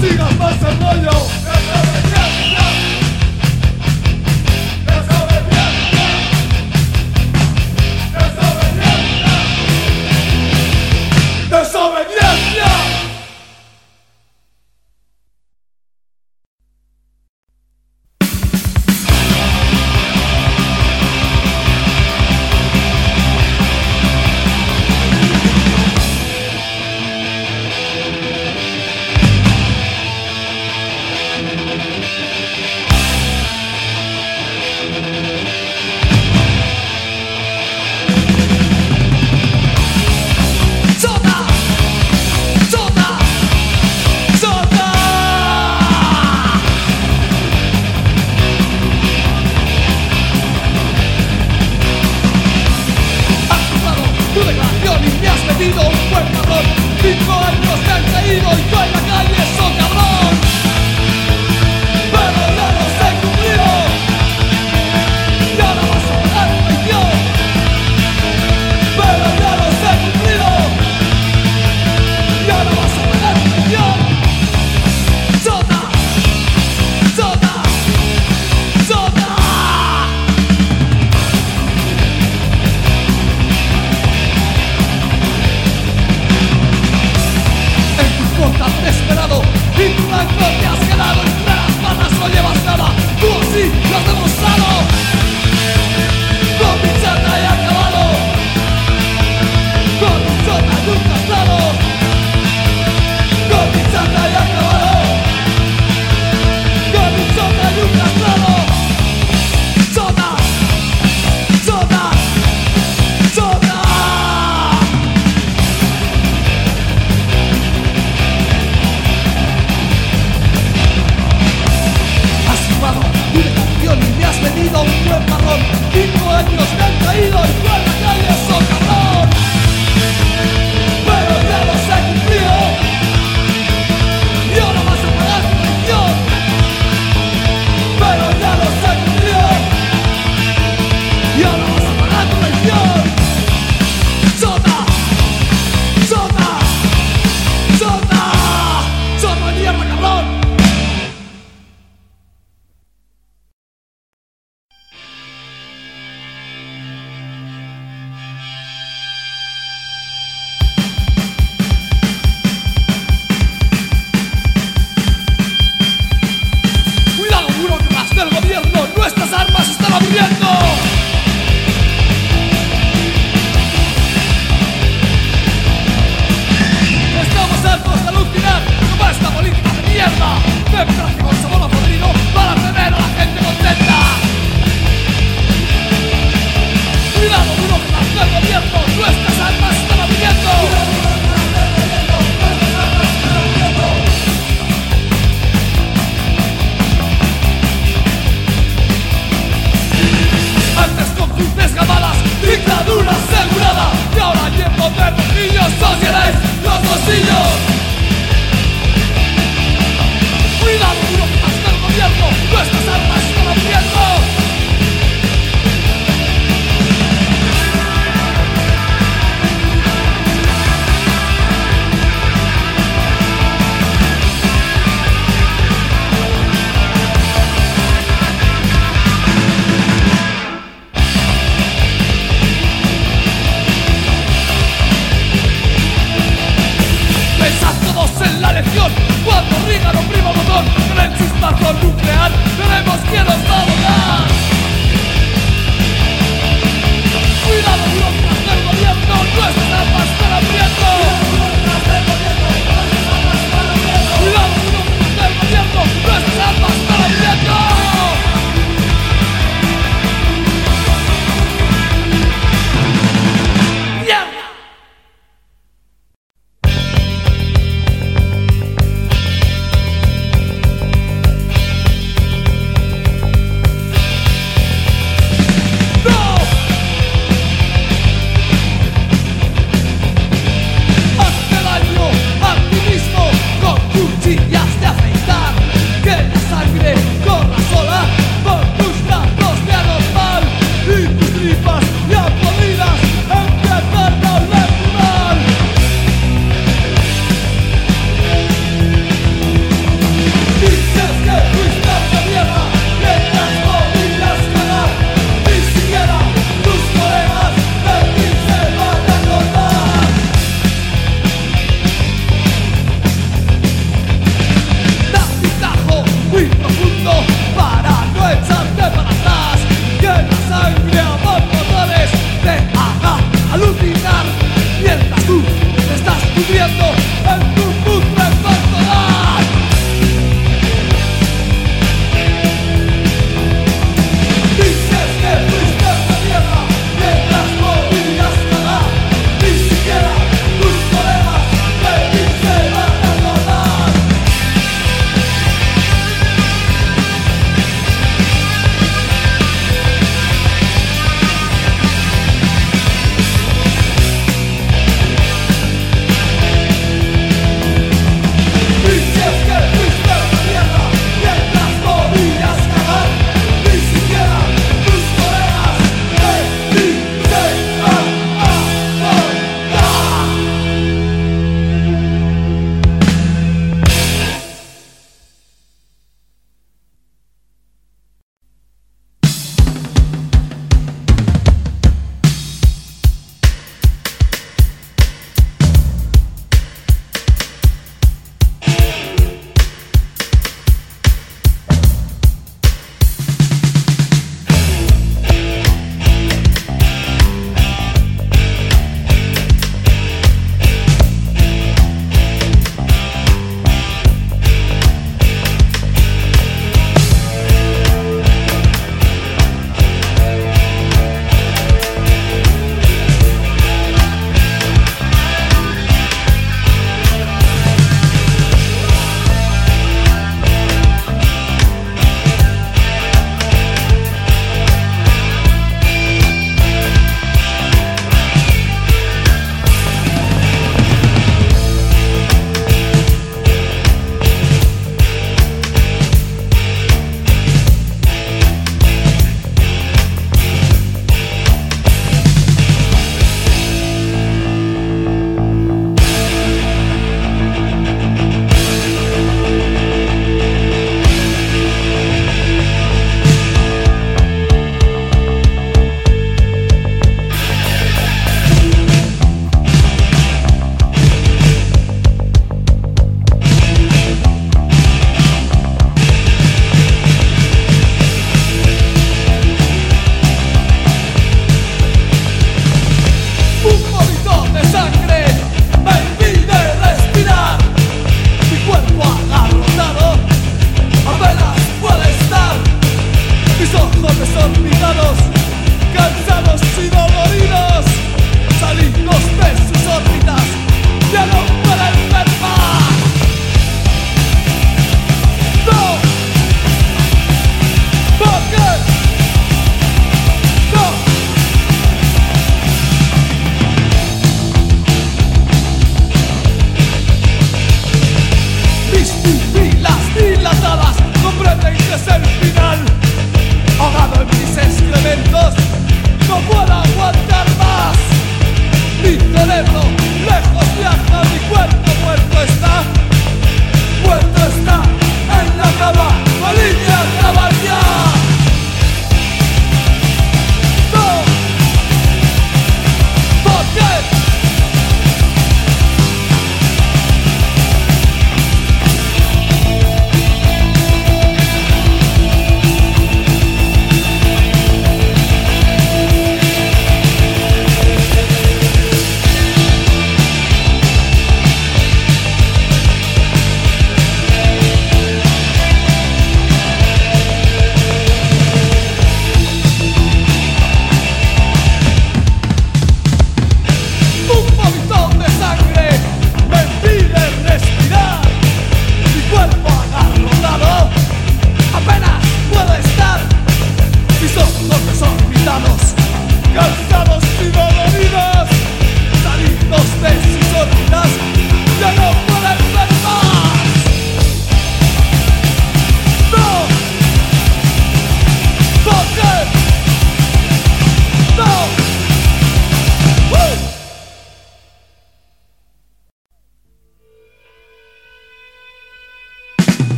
sigas más el rollo.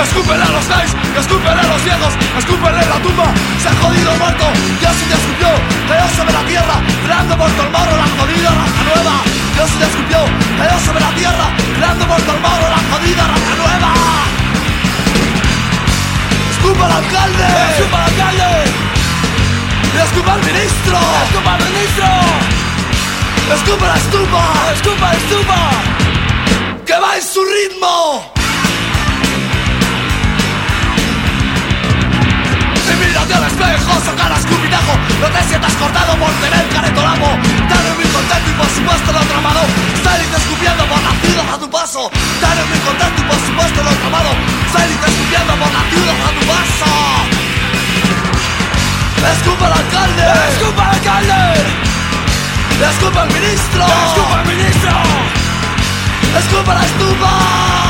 Escúpele a los gays, escúpele a los ciegos, escúpele la tumba, se ha jodido muerto, Dios se te escupió, cayó sobre la tierra, creando por el morro la jodida raza nueva. Dios se te escupió, cayó sobre la tierra, creando por el morro la jodida raza nueva. Escupa al alcalde, escupa al alcalde, escupa al ministro, escupa al ministro, escupa la estupa, escupa la estupa, que va en su ritmo. Mírate al espejo, saca el escupitajo No te sientas cortado por tener careto lamo Dale muy contento y por supuesto lo tramado. Salite escupiendo por la ciudad a tu paso. Dale muy contento y por supuesto lo tramado. Salite escupiendo por la ciudad a tu paso. Escupa al alcalde. Escupa al alcalde. Escupa al ministro. Escupa al ministro. Escupa la estufa